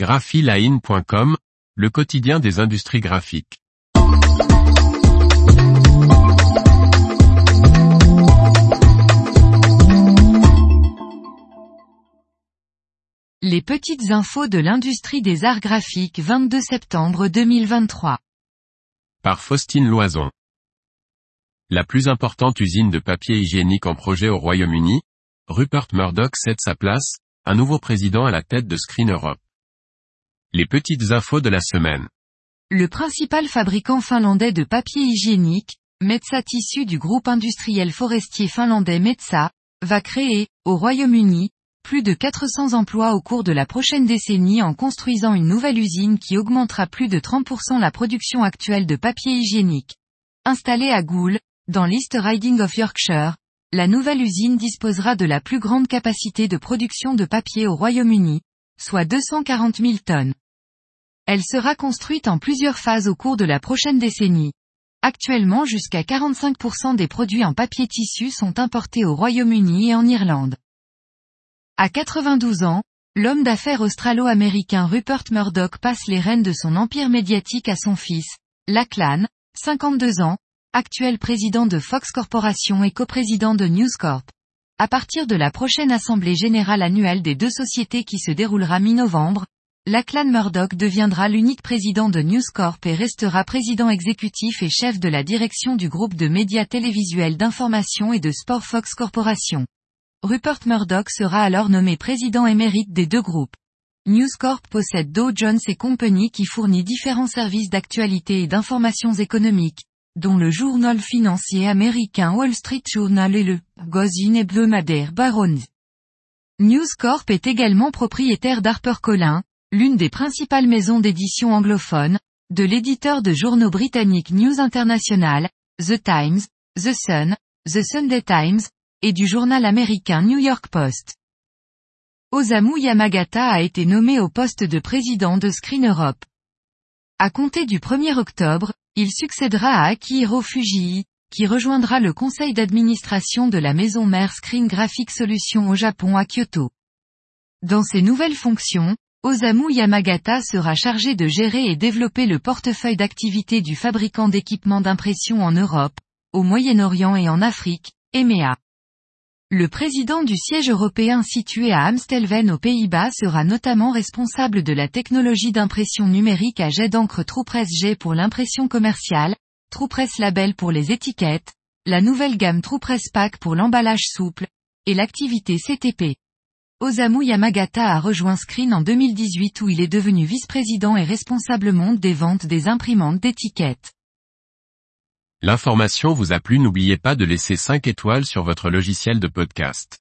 graphiline.com, le quotidien des industries graphiques. Les petites infos de l'industrie des arts graphiques 22 septembre 2023. Par Faustine Loison. La plus importante usine de papier hygiénique en projet au Royaume-Uni, Rupert Murdoch cède sa place, un nouveau président à la tête de Screen Europe. Les petites infos de la semaine. Le principal fabricant finlandais de papier hygiénique, Metsa Tissu du groupe industriel forestier finlandais Metsa, va créer, au Royaume-Uni, plus de 400 emplois au cours de la prochaine décennie en construisant une nouvelle usine qui augmentera plus de 30% la production actuelle de papier hygiénique. Installée à Goole, dans l'East Riding of Yorkshire, la nouvelle usine disposera de la plus grande capacité de production de papier au Royaume-Uni, soit 240 000 tonnes. Elle sera construite en plusieurs phases au cours de la prochaine décennie. Actuellement jusqu'à 45% des produits en papier tissu sont importés au Royaume-Uni et en Irlande. À 92 ans, l'homme d'affaires australo-américain Rupert Murdoch passe les rênes de son empire médiatique à son fils, Lachlan, 52 ans, actuel président de Fox Corporation et coprésident de News Corp. À partir de la prochaine assemblée générale annuelle des deux sociétés qui se déroulera mi-novembre, Lachlan Murdoch deviendra l'unique président de News Corp et restera président exécutif et chef de la direction du groupe de médias télévisuels d'information et de sport Fox Corporation. Rupert Murdoch sera alors nommé président émérite des deux groupes. News Corp possède Dow Jones et Company qui fournit différents services d'actualité et d'informations économiques, dont le journal financier américain Wall Street Journal et le Gazine hebdomadaire Barron's. News Corp est également propriétaire d'HarperCollins, l'une des principales maisons d'édition anglophones, de l'éditeur de journaux britanniques News International, The Times, The Sun, The Sunday Times, et du journal américain New York Post. Osamu Yamagata a été nommé au poste de président de Screen Europe. À compter du 1er octobre, il succédera à Akihiro Fujii, qui rejoindra le conseil d'administration de la maison mère Screen Graphic Solutions au Japon à Kyoto. Dans ses nouvelles fonctions, Osamu Yamagata sera chargé de gérer et développer le portefeuille d'activités du fabricant d'équipements d'impression en Europe, au Moyen-Orient et en Afrique, EMEA. Le président du siège européen situé à Amstelveen aux Pays-Bas sera notamment responsable de la technologie d'impression numérique à jet d'encre TruePress G pour l'impression commerciale, TruePress Label pour les étiquettes, la nouvelle gamme TruePress Pack pour l'emballage souple, et l'activité CTP. Osamu Yamagata a rejoint Screen en 2018 où il est devenu vice-président et responsable monde des ventes des imprimantes d'étiquettes. L'information vous a plu n'oubliez pas de laisser 5 étoiles sur votre logiciel de podcast.